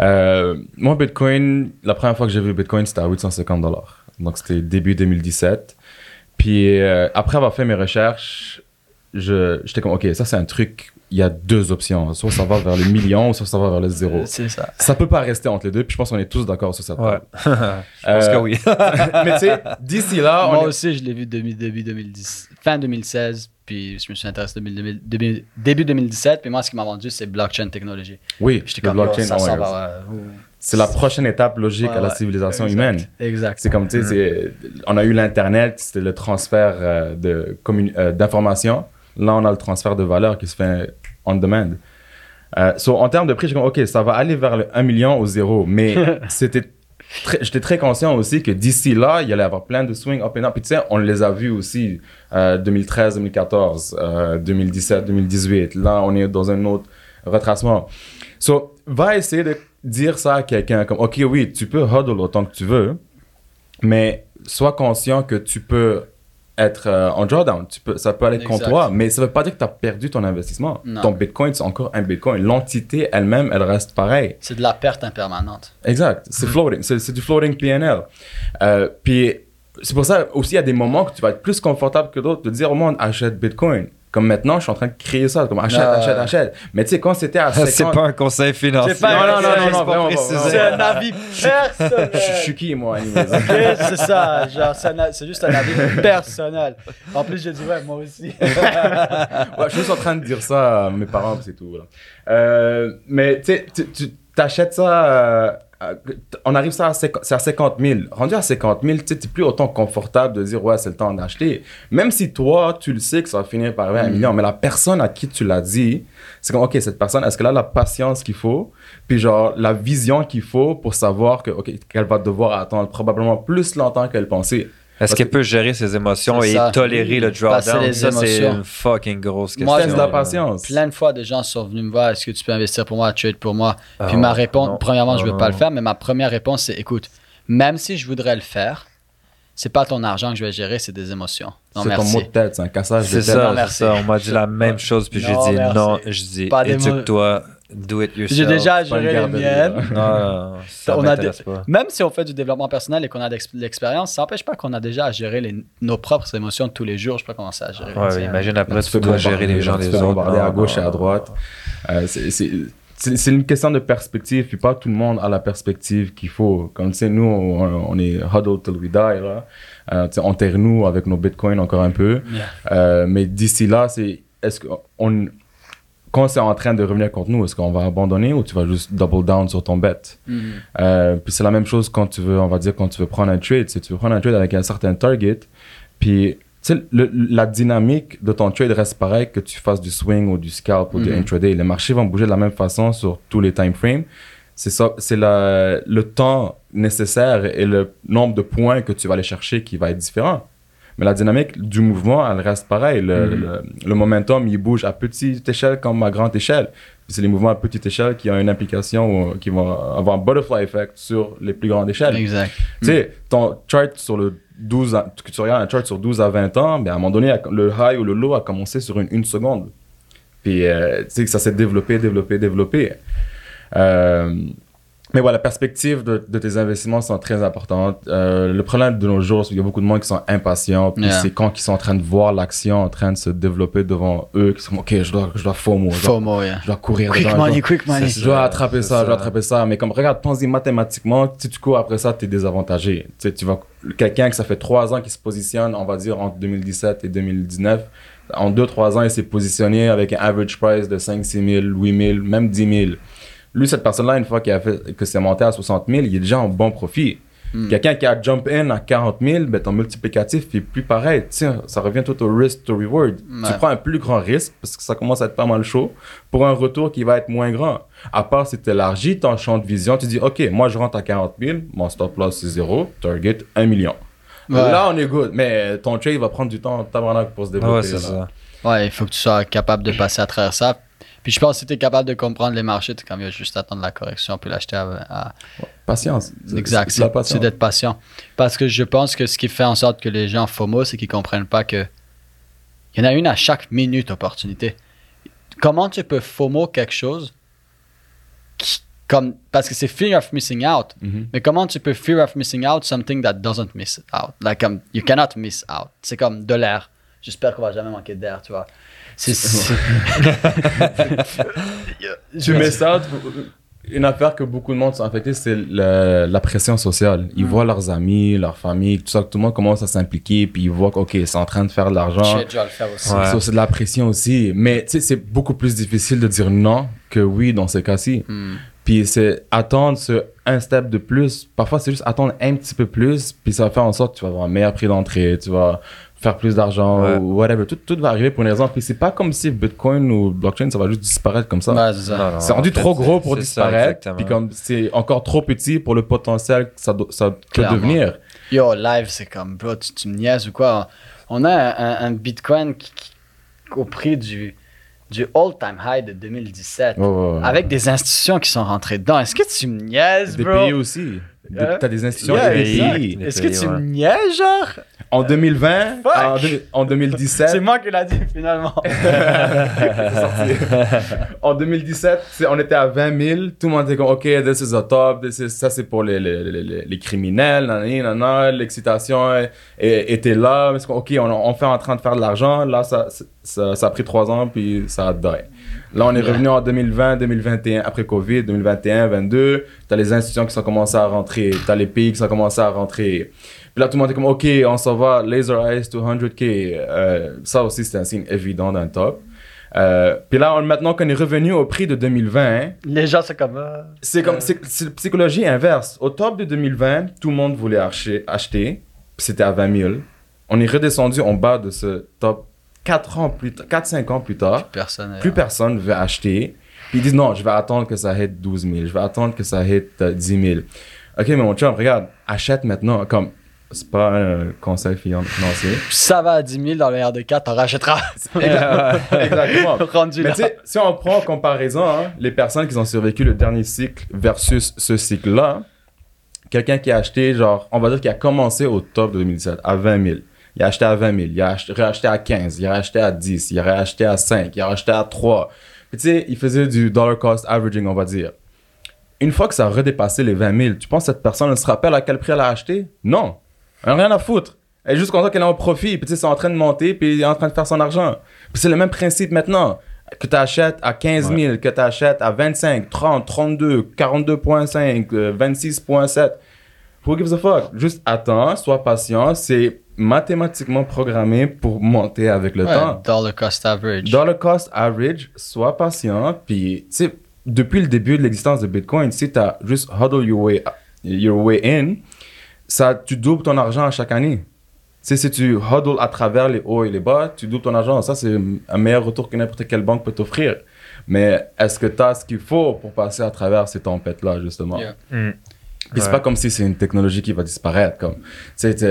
Euh, moi, Bitcoin, la première fois que j'ai vu Bitcoin, c'était à 850 dollars. Donc, c'était début 2017. Puis, euh, après avoir fait mes recherches, je- j'étais comme, OK, ça, c'est un truc, il y a deux options. Soit ça va vers le million, soit ça va vers le zéro. C'est ça. Ça peut pas rester entre les deux, puis je pense qu'on est tous d'accord sur cette Ouais. Je pense Euh, que oui. Mais tu sais, d'ici là, Moi on est- aussi, je l'ai vu début, début 2010, fin 2016, puis je me suis intéressé début, début- début- début 2017, puis moi, ce qui m'a vendu, c'est blockchain technologie. oui, J'étais comme, blockchain, oh, ça God. va, ouais. c'est la prochaine étape logique Ouais, à la civilisation Exact. humaine. Exact. C'est comme, tu sais, c'est- on a eu l'Internet, c'était le transfert euh, de euh, d'informations. Là, on a le transfert de valeur qui se fait on demand. Euh, so, en termes de prix, je comme, OK, ça va aller vers le 1 million au zéro. Mais c'était j'étais très conscient aussi que d'ici là, il allait y avoir plein de swings up and up. Puis tu sais, on les a vus aussi euh, 2013, 2014, euh, 2017, 2018. Là, on est dans un autre retracement. So, va essayer de dire ça à quelqu'un comme, OK, oui, tu peux huddle autant que tu veux, mais sois conscient que tu peux être euh, en drawdown. Tu peux, ça peut aller contre Exact. toi, mais ça veut pas dire que tu as perdu ton investissement. Non. Ton Bitcoin, c'est encore un Bitcoin. L'entité elle-même, elle reste pareille. C'est de la perte impermanente. Exact. C'est floating. C'est, c'est du floating PNL. Euh, puis, c'est pour ça aussi, il y a des moments que tu vas être plus confortable que d'autres de dire au monde, achète Bitcoin. Comme maintenant, je suis en train de créer ça, comme achète, Ah. achète, achète. Mais tu sais, quand c'était à 50... C'est pas un conseil financier. C'est pas un Non, non, non, non, non, c'est un avis personnel. Je, suis qui, moi, c'est ça, genre, c'est juste un avis personnel. En plus, j'ai dit, ouais, moi aussi. Ouais, je suis juste en train de dire ça à mes parents, c'est tout. voilà. Euh, mais tu sais, tu- t'achètes ça, euh, on arrive ça à 50, c'est à 50 000. Rendu à 50 000, tu t'es plus autant confortable de dire, ouais, c'est le temps d'acheter. Même si toi, tu le sais que ça va finir par arriver à un million, mais la personne à qui tu l'as dit, c'est comme, ok, cette personne, est-ce qu'elle a la patience qu'il faut, puis genre, la vision qu'il faut pour savoir que, ok, qu'elle va devoir attendre probablement plus longtemps qu'elle pensait. Est-ce qu'elle peut gérer ses émotions et ça. tolérer le drawdown? les Ça, c'est émotions. une fucking grosse question. Moi, de la patience. Plein de fois, des gens sont venus me voir, est-ce que tu peux investir pour moi, trade pour moi? Puis Ah, ma réponse, non. premièrement, je ne Non, veux pas le faire, mais ma première réponse, c'est, écoute, même si je voudrais le faire, c'est pas ton argent que je vais gérer, c'est des émotions. Non, C'est ton mot de tête, c'est un cassage de C'est tête. ça, Non, c'est merci. ça. On m'a dit la même chose, puis j'ai dit merci. non. Je dis, Pas des mots- éduque-toi, do it yourself. J'ai déjà géré les miennes. Non, non, non, ça On a pas. Même si on fait du développement personnel et qu'on a de l'exp- de l'expérience, ça n'empêche pas qu'on a déjà à gérer les- nos propres émotions de tous les jours. Je peux pas commencer à gérer Ouais, imagine après, tu fais dois gérer les gens tu des autres. bombarder à gauche et à droite. Euh, c'est- une question de perspective, puis pas tout le monde a la perspective qu'il faut. Comme tu sais, nous, on, on est huddled till we die, là. Euh, tu sais, enterre-nous avec nos bitcoins encore un peu. Yeah. Euh, mais d'ici là, c'est est-ce qu'on quand c'est en train de revenir contre nous, est-ce qu'on va abandonner ou tu vas juste double down sur ton bet? Mhm. Euh, puis c'est la même chose quand tu veux, on va dire, quand tu veux prendre un trade. Si tu veux prendre un trade avec un certain target, puis le- la dynamique de ton trade reste pareille que tu fasses du swing ou du scalp ou du Mhm. intraday. Les marchés vont bouger de la même façon sur tous les time frames. C'est ça, c'est la- le temps nécessaire et le nombre de points que tu vas aller chercher qui va être différent. Mais la dynamique du mouvement, elle reste pareille. Le, Mhm. le, le momentum, il bouge à petite échelle comme à grande échelle. C'est les mouvements à petite échelle qui ont une implication, ou qui vont avoir un butterfly effect sur les plus grandes échelles. Exact. Tu sais, ton chart sur le 12 ans, que tu regardes un chart sur 12 à 20 ans, ben à un moment donné, le high ou le low a commencé sur une, une seconde. Puis, euh, tu sais, que ça s'est développé, développé, développé. Euh, mais voilà, la perspective de, de tes investissements sont très importantes. Euh, le problème de nos jours, c'est qu'il y a beaucoup de monde qui sont impatients. Puis Yeah. c'est quand ils sont en train de voir l'action en train de se développer devant eux, qui sont OK, je dois, je dois FOMO, je dois, FOMO, yeah. je dois courir Quick dedans, je dois- money, quick money. je dois attraper ça, je dois attraper ça. Mais comme, regarde, pense-y mathématiquement, si tu cours après ça, tu es désavantagé. Tu sais, tu vas, quelqu'un que ça fait trois ans qui se positionne, on va dire, entre 2017 et 2019, en deux, trois ans, il s'est positionné avec un average price de 5, 6 000, 8 000, même 10 000. Lui, cette personne-là, une fois qu'il a fait, que c'est monté à 60 000, il est déjà en bon profit. Hmm. Quelqu'un qui a jump in à 40 000, ben, ton multiplicatif est plus pareil. Tu sais, ça revient tout au risk to reward. Ouais. Tu prends un plus grand risque parce que ça commence à être pas mal chaud pour un retour qui va être moins grand. À part si tu élargis ton champ de vision, tu dis, OK, moi je rentre à 40 000, mon stop loss c'est 0, target 1 million. Ouais. Là, on est good. Mais ton trade va prendre du temps tabarnak pour se développer. Ouais, c'est là. ça. Ouais, il faut que tu sois capable de passer à travers ça. Puis je pense que si tu es capable de comprendre les marchés, tu quand même juste attendre la correction puis l'acheter à, à- Patience. Exact, c'est la c'est patience. c'est d'être patient. Parce que je pense que ce qui fait en sorte que les gens FOMO, c'est qu'ils comprennent pas que il y en a une à chaque minute opportunité. Comment tu peux FOMO quelque chose qui- comme parce que c'est fear of missing out. Mhm. Mais comment tu peux fear of missing out something that doesn't miss out? Like um, you cannot miss out. C'est comme de l'air. J'espère qu'on va jamais manquer d'air, tu vois. C'est Tu mets ça, une affaire que beaucoup de monde sont affectés, c'est le- la pression sociale. Ils voient leurs amis, leur famille, tout ça, que tout le monde commence à s'impliquer, puis ils voient que, OK, c'est en train de faire de l'argent. Je vais le faire aussi. Ouais. C'est de la pression aussi. Mais tu sais, c'est beaucoup plus difficile de dire non que oui dans ces cas-ci. Hmm. Puis c'est attendre ce un step de plus. Parfois, c'est juste attendre un petit peu plus, puis ça va faire en sorte que tu vas avoir un meilleur prix d'entrée, tu vas faire plus d'argent Ouais. ou whatever. Tout, tout va arriver pour une raison. Puis c'est pas comme si Bitcoin ou blockchain, ça va juste disparaître comme ça. C'est ça. Rendu en fait, trop gros pour ça, disparaître. exactement. Puis comme c'est encore trop petit pour le potentiel que ça, do- ça peut devenir. Yo, live, c'est comme, bro, tu, tu me niaises ou quoi? On a un, Bitcoin qui, qui- au prix du, du all-time high de 2017. Ouais, ouais, ouais. Avec des institutions qui sont rentrées dedans. Est-ce que tu me niaises, Des bro? pays aussi. Hein? T'as des institutions Yeah. Les Est-ce que tu ouais. me niaises, genre? En 2020, Fuck. en, deux- en 2017, C'est moi qui l'a dit, finalement. en 2017, c'est- on était à 20 000. Tout le monde était comme, OK, this is a top. This is- ça, c'est pour les, les, les, les- les criminels. L'excitation est- est- était là. OK, on, on fait en train de faire de l'argent. Là, ça, ça, ça a pris trois ans, puis ça a die. Là, on est revenu en 2020, 2021, après Covid, 2021, 2022. T'as les institutions qui sont commencées à rentrer. T'as les pays qui sont commencés à rentrer. Puis là, tout le monde est comme, OK, on s'en va, Laser Eyes to 100K. Euh, ça aussi, c'est un signe évident d'un top. Euh, puis là, on- maintenant qu'on est revenu au prix de 2020, hein, Les gens, c'est comme. euh, c'est comme c'est psychologie inverse. Au top de 2020, tout le monde voulait acheter, acheter c'était à 20 000. On est redescendu en bas de ce top 4 ans plus tard, 4-5 ans plus tard. Personne. est- Plus personne veut acheter. Puis ils disent non, je vais attendre que ça hit 12 000, je vais attendre que ça hit euh, 10 000. Ok, mais mon chum, regarde, achète maintenant. Comme, c'est pas un conseil finan- financier. Ça va à 10 000 dans le RD4, t'en rachèteras. Exactement. Rendu Mais tu sais, si on prend en comparaison hein, les personnes qui ont survécu le dernier cycle versus ce cycle-là, quelqu'un qui a acheté, genre, on va dire qu'il a commencé au top de 2017, à 20 000. Il a acheté à 20 000, il a acheté, réacheté à 15, il a acheté à 10, il a réacheté à 5, il a acheté à 3. Puis tu sais, il faisait du dollar cost averaging, on va dire. Une fois que ça a redépassé les 20 000, tu penses que cette personne elle se rappelle à quel prix elle a acheté? Non. Elle n'a rien à foutre. Elle est juste contente qu'elle en profit. Puis tu sais, c'est en train de monter, puis elle est en train de faire son argent. Puis c'est le même principe maintenant. Que tu achètes à 15 000, que tu achètes à 25, 30, 32, 42,5, euh, 26,7. Who gives a fuck? Juste attends, sois patient. C'est mathématiquement programmé pour monter avec le Ouais, temps. dollar cost average. Dollar cost average, sois patient. Puis, tu sais, depuis le début de l'existence de Bitcoin, si tu as juste huddle your way, your way in, ça, tu doubles ton argent à chaque année. Tu sais, si tu huddle à travers les hauts et les bas, tu doubles ton argent. Ça, c'est un meilleur retour que n'importe quelle banque peut t'offrir. Mais est-ce que tu as ce qu'il faut pour passer à travers ces tempêtes-là, justement? Yeah. Hmm. Puis c'est pas comme si c'est une technologie qui va disparaître. Comme, c'est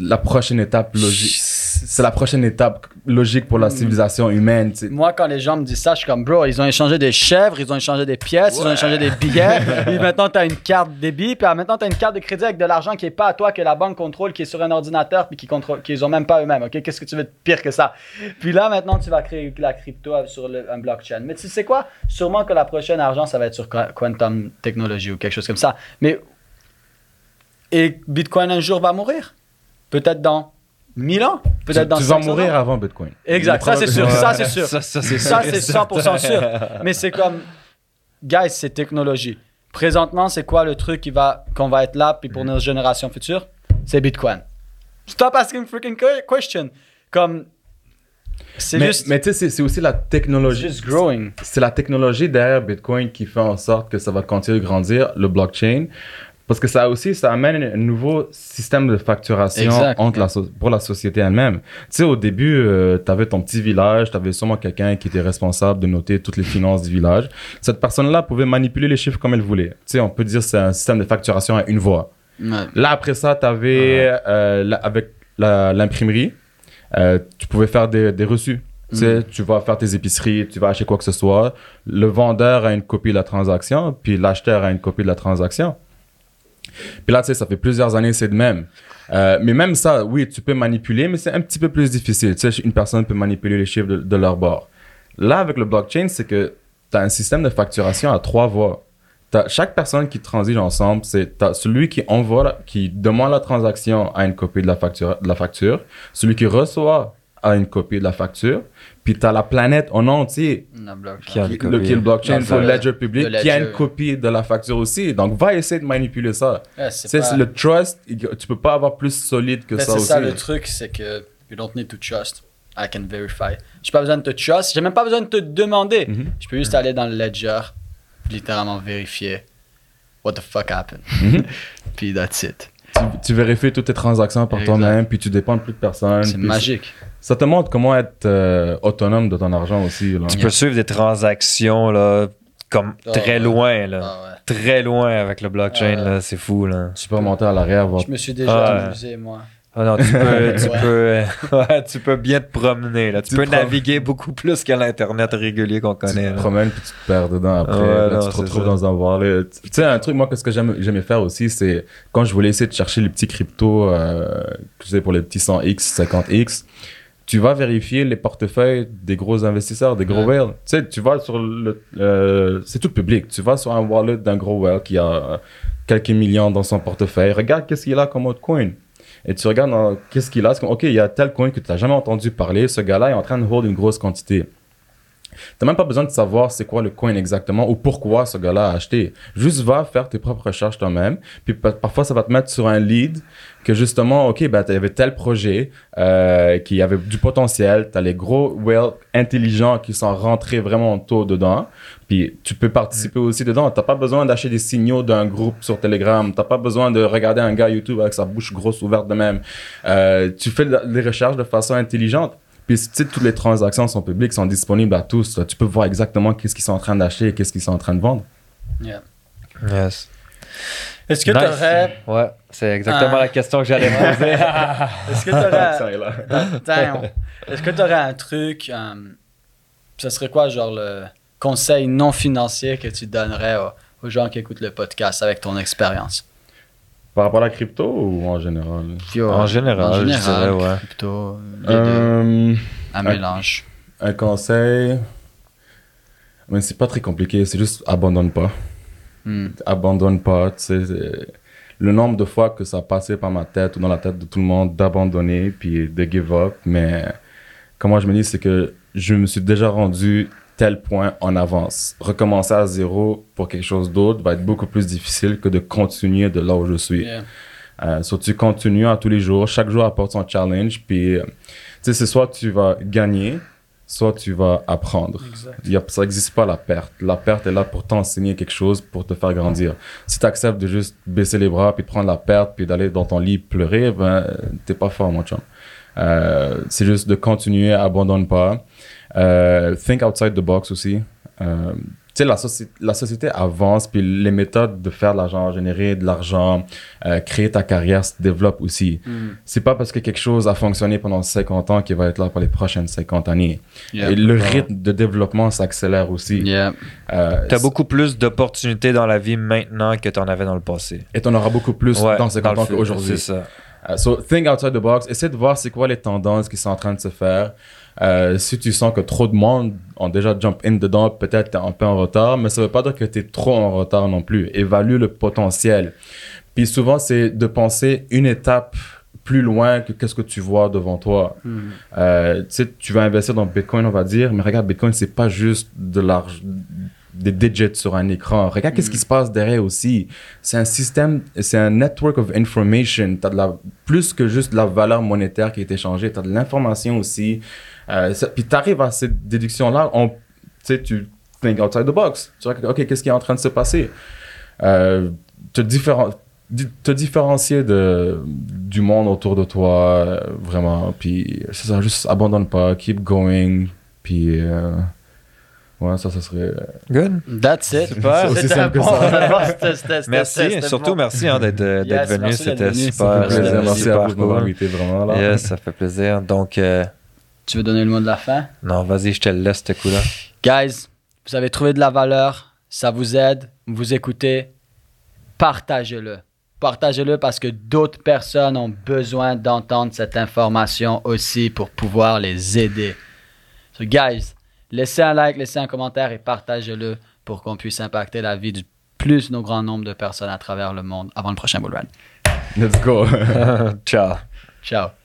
la prochaine étape logique. C'est la prochaine étape logique pour la civilisation humaine. Moi, quand les gens me disent ça, je suis comme, bro, ils ont échangé des chèvres, ils ont échangé des pièces, ils ont échangé des billets. et maintenant, tu as une carte débit, puis ah, maintenant, tu as une carte de crédit avec de l'argent qui est pas à toi, que la banque contrôle, qui est sur un ordinateur, puis qui contrôle, qu'ils ont même pas eux-mêmes. Ok, Qu'est-ce que tu veux de pire que ça? Puis là, maintenant, tu vas créer la crypto sur le- un blockchain. Mais tu sais quoi? Sûrement que la prochaine argent, ça va être sur Qua- Quantum Technology ou quelque chose comme ça. Mais. Et Bitcoin un jour va mourir? Peut-être dans 1000 ans? Peut-être Tu, dans tu vas 500 mourir avant Bitcoin. Exact, ça c'est sûr, ça c'est sûr. Ça, ça, c'est Ça, sûr et c'est certain. 100% sûr. Mais c'est comme, guys, c'est technologie. Présentement, c'est quoi le truc qui va, qu'on va être là, puis pour nos générations futures? C'est Bitcoin. Stop asking freaking que- question. Comme, c'est Mais, juste, mais tu sais, c'est- aussi la c'est technologie. juste growing. C'est la technologie derrière Bitcoin qui fait en sorte que ça va continuer de grandir, le blockchain. Parce que ça aussi, ça amène un nouveau système de facturation Exact. entre la so- pour la société elle-même. Tu sais, au début, tu avais ton petit village, tu avais sûrement quelqu'un qui était responsable de noter toutes les finances du village. Cette personne-là pouvait manipuler les chiffres comme elle voulait. Tu sais, on peut dire que c'est un système de facturation à une voix. Ouais. Là, après ça, tu avais, avec la- l'imprimerie, euh, tu pouvais faire des, des reçus. Tu sais, tu vas faire tes épiceries, tu vas acheter quoi que ce soit. Le vendeur a une copie de la transaction, puis l'acheteur a une copie de la transaction. Puis là, tu sais, ça fait plusieurs années, c'est de même. Euh, mais même ça, oui, tu peux manipuler, mais c'est un petit peu plus difficile. Tu sais, une personne peut manipuler les chiffres de, leur bord. Là, avec le blockchain, c'est que tu as un système de facturation à trois voies. T'as- chaque personne qui transige ensemble, c'est celui qui envoie, qui demande la transaction à une copie de la facture, de la facture, celui qui reçoit a une copie de la facture, puis tu as la planète en entier. Qui a qui, une copie. le, qui est le blockchain, le ledger public, le qui a une copie de la facture aussi. Donc, va essayer de manipuler ça. Ouais, c'est pas- c'est le trust, tu peux pas avoir plus solide que Mais ça c'est aussi. ça le truc, c'est que you don't need to trust. I can verify. J'ai pas besoin de te trust, j'ai même pas besoin de te demander. Mhm. Je peux juste aller dans le ledger, littéralement vérifier what the fuck happened. Mhm. Puis that's it. Tu, tu vérifies toutes tes transactions par toi-même, puis tu dépends de plus de personne. C'est magique. Ça te montre comment être euh, autonome de ton argent aussi. Là. Tu peux suivre des transactions là, comme Ah, très ouais. loin, là. Ah ouais. Très loin avec le blockchain, Ah, ouais. là. C'est fou, là. Tu peux remonter à l'arrière, voir. Je me suis déjà Ah ouais. amusé, moi. Ah non, tu peux, tu, Ouais. peux, ouais, tu peux bien te promener, là. Tu, Tu peux te prom- naviguer beaucoup plus qu'à l'Internet régulier qu'on Tu connaît, te là. promènes puis tu te perds dedans après. Ouais, là, non, tu te retrouves ça. dans un wallet. Tu sais, un truc, moi, que j'aime- j'aimais faire aussi, c'est quand je voulais essayer de chercher les petits cryptos, euh, tu sais, pour les petits 100x, 50x, tu vas vérifier les portefeuilles des gros investisseurs, des gros Ouais. whales. Tu sais, tu vas sur le. euh, c'est tout public. Tu vas sur un wallet d'un gros whale qui a euh, quelques millions dans son portefeuille. Regarde qu'est-ce qu'il a comme autre coin. Et tu regardes qu'est-ce qu'il a? OK, il y a tel coin que tu n'as jamais entendu parler. Ce gars-là est en train de hold une grosse quantité. T'as même pas besoin de savoir c'est quoi le coin exactement ou pourquoi ce gars-là a acheté. Juste va faire tes propres recherches toi-même. Puis pa- parfois, ça va te mettre sur un lead que justement, OK, ben, il y avait tel projet euh, qui avait du potentiel. Tu as les gros whales intelligents qui sont rentrés vraiment tôt dedans. Puis tu peux participer aussi dedans. T'as pas besoin d'acheter des signaux d'un groupe sur Telegram. T'as pas besoin de regarder un gars YouTube avec sa bouche grosse ouverte de même. Euh, tu fais les recherches de façon intelligente. Puis tu sais, toutes les transactions sont publiques, sont disponibles à tous. là. Tu peux voir exactement qu'est-ce qu'ils sont en train d'acheter et qu'est-ce qu'ils sont en train de vendre. Yeah. Yes. Est-ce que Nice. tu aurais. Ouais, c'est exactement Ah. la question que j'allais poser. Est-ce que tu aurais. Est-ce que tu un truc. euh, ce serait quoi, genre, le conseil non financier que tu donnerais aux, aux gens qui écoutent le podcast avec ton expérience? Par rapport à la crypto ou en général? En général, je dirais, ouais. Les deux. Euh, Un un- mélange. Un conseil. Mais c'est pas très compliqué, c'est juste abandonne pas. Hmm. Abandonne pas. tu sais, c'est- Le nombre de fois que ça a passé par ma tête ou dans la tête de tout le monde d'abandonner puis de give up. Mais comment je me dis, c'est que je me suis déjà rendu tel point en avance. Recommencer à zéro pour quelque chose d'autre va être beaucoup plus difficile que de continuer de là où je suis. Yeah. Euh, so, tu continues à tous les jours. Chaque jour apporte son challenge. Puis, euh, tu sais, c'est soit tu vas gagner, soit tu vas apprendre. Y a, ça n'existe pas la perte. La perte est là pour t'enseigner quelque chose, pour te faire grandir. Si tu acceptes de juste baisser les bras, puis de prendre la perte, puis d'aller dans ton lit pleurer, ben, t'es pas fort, mon chum. Euh, c'est juste de continuer, abandonne pas. Euh, think outside the box aussi. Euh, tu sais, la, soci- la société avance, puis les méthodes de faire de l'argent, générer de l'argent, euh, créer ta carrière se développent aussi. Hmm. C'est pas parce que quelque chose a fonctionné pendant 50 ans qu'il va être là pour les prochaines 50 années. Et le rythme de développement s'accélère aussi. Yeah. Euh, T'as beaucoup plus d'opportunités dans la vie maintenant que t'en avais dans le passé. Et t'en auras beaucoup plus Ouais, dans 50 le ans qu'aujourd'hui. C'est ça. Uh, so, think outside the box. Essaie de voir c'est quoi les tendances qui sont en train de se faire. Euh, si tu sens que trop de monde ont déjà jump in dedans, peut-être t'es un peu en retard, mais ça veut pas dire que t'es trop en retard non plus. Évalue le potentiel. Puis souvent, c'est de penser une étape plus loin que qu'est-ce que tu vois devant toi. Hmm. Euh, tu sais, tu vas investir dans Bitcoin, on va dire, mais regarde, Bitcoin, c'est pas juste de l'argent, des digits sur un écran. Regarde qu'est-ce qui se passe derrière aussi. C'est un système, c'est un network of information. T'as de la, plus que juste de la valeur monétaire qui est échangée, t'as de l'information aussi. Euh, ça- puis t'arrives à cette déduction-là, on, tu sais, tu think outside the box. Tu regardes, OK, qu'est-ce qui est en train de se passer? Euh, te, différen- di- te différencier de, du monde autour de toi, euh, vraiment. Puis, c'est ça, juste abandonne pas, keep going. Puis, euh, ouais, ça, ça serait. Good. That's it. Super. C'était bon. Merci, c'était surtout bon. merci hein, d'être Yes, venu. merci C'était super. Ça fait Ouais, plaisir. Merci super à vous de m'avoir invité, vraiment. Là. Yes, ça fait plaisir. Donc, euh, Tu veux donner le mot de la fin? non, vas-y, je te le laisse, ce coup-là. Guys, vous avez trouvé de la valeur, ça vous aide, vous écoutez, partagez-le. Partagez-le parce que d'autres personnes ont besoin d'entendre cette information aussi pour pouvoir les aider. So, guys, laissez un like, laissez un commentaire et partagez-le pour qu'on puisse impacter la vie du plus nos grand nombre de personnes à travers le monde avant le prochain bull run. Let's go. Ciao. Ciao.